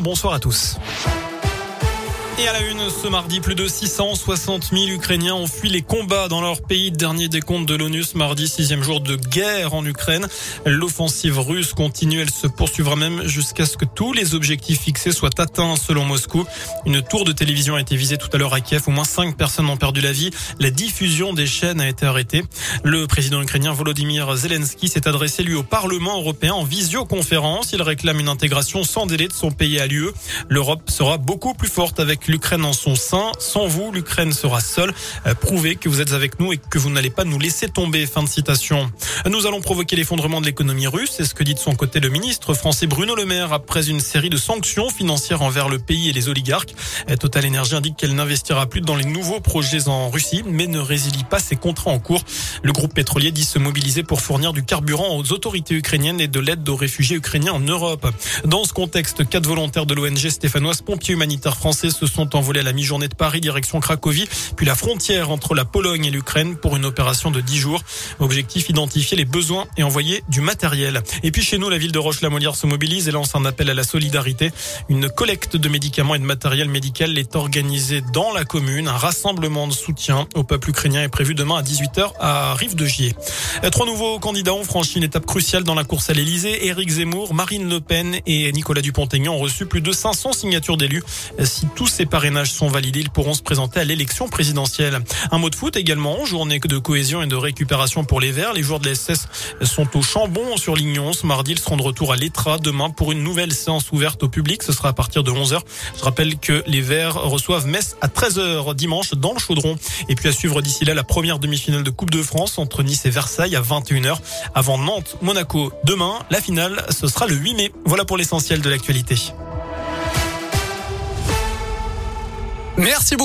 Bonsoir à tous. Et à la une, ce mardi, plus de 660 000 Ukrainiens ont fui les combats dans leur pays. Dernier décompte de l'ONU mardi, sixième jour de guerre en Ukraine. L'offensive russe continue, elle se poursuivra même jusqu'à ce que tous les objectifs fixés soient atteints selon Moscou. Une tour de télévision a été visée tout à l'heure à Kiev. Au moins cinq personnes ont perdu la vie. La diffusion des chaînes a été arrêtée. Le président ukrainien Volodymyr Zelensky s'est adressé lui au Parlement européen en visioconférence. Il réclame une intégration sans délai de son pays à l'UE. L'Europe sera beaucoup plus forte avec l'Ukraine en son sein. Sans vous, l'Ukraine sera seule. Euh, prouvez que vous êtes avec nous et que vous n'allez pas nous laisser tomber. Fin de citation. Nous allons provoquer l'effondrement de l'économie russe. C'est ce que dit de son côté le ministre français Bruno Le Maire après une série de sanctions financières envers le pays et les oligarques. Euh, Total Energy indique qu'elle n'investira plus dans les nouveaux projets en Russie, mais ne résilie pas ses contrats en cours. Le groupe pétrolier dit se mobiliser pour fournir du carburant aux autorités ukrainiennes et de l'aide aux réfugiés ukrainiens en Europe. Dans ce contexte, quatre volontaires de l'ONG stéphanoise Pompiers Humanitaires Français se sont envolés à la mi-journée de Paris, direction Cracovie, puis la frontière entre la Pologne et l'Ukraine pour une opération de 10 jours. Objectif, identifier les besoins et envoyer du matériel. Et puis chez nous, la ville de Roche-la-Molière se mobilise et lance un appel à la solidarité. Une collecte de médicaments et de matériel médical est organisée dans la commune. Un rassemblement de soutien au peuple ukrainien est prévu demain à 18h à Rive de Gier. Trois nouveaux candidats ont franchi une étape cruciale dans la course à l'Elysée. Éric Zemmour, Marine Le Pen et Nicolas Dupont-Aignan ont reçu plus de 500 signatures d'élus. Si tous ces parrainages sont validés, ils pourront se présenter à l'élection présidentielle. Un mot de foot également, journée de cohésion et de récupération pour les Verts. Les joueurs de la SS sont au Chambon sur Lignon. Ce mardi, ils seront de retour à l'Etra demain pour une nouvelle séance ouverte au public. Ce sera à partir de 11h. Je rappelle que les Verts reçoivent Metz à 13h dimanche dans le Chaudron. Et puis à suivre d'ici là la première demi-finale de Coupe de France entre Nice et Versailles à 21h avant Nantes, Monaco. Demain, la finale, ce sera le 8 mai. Voilà pour l'essentiel de l'actualité. Merci beaucoup.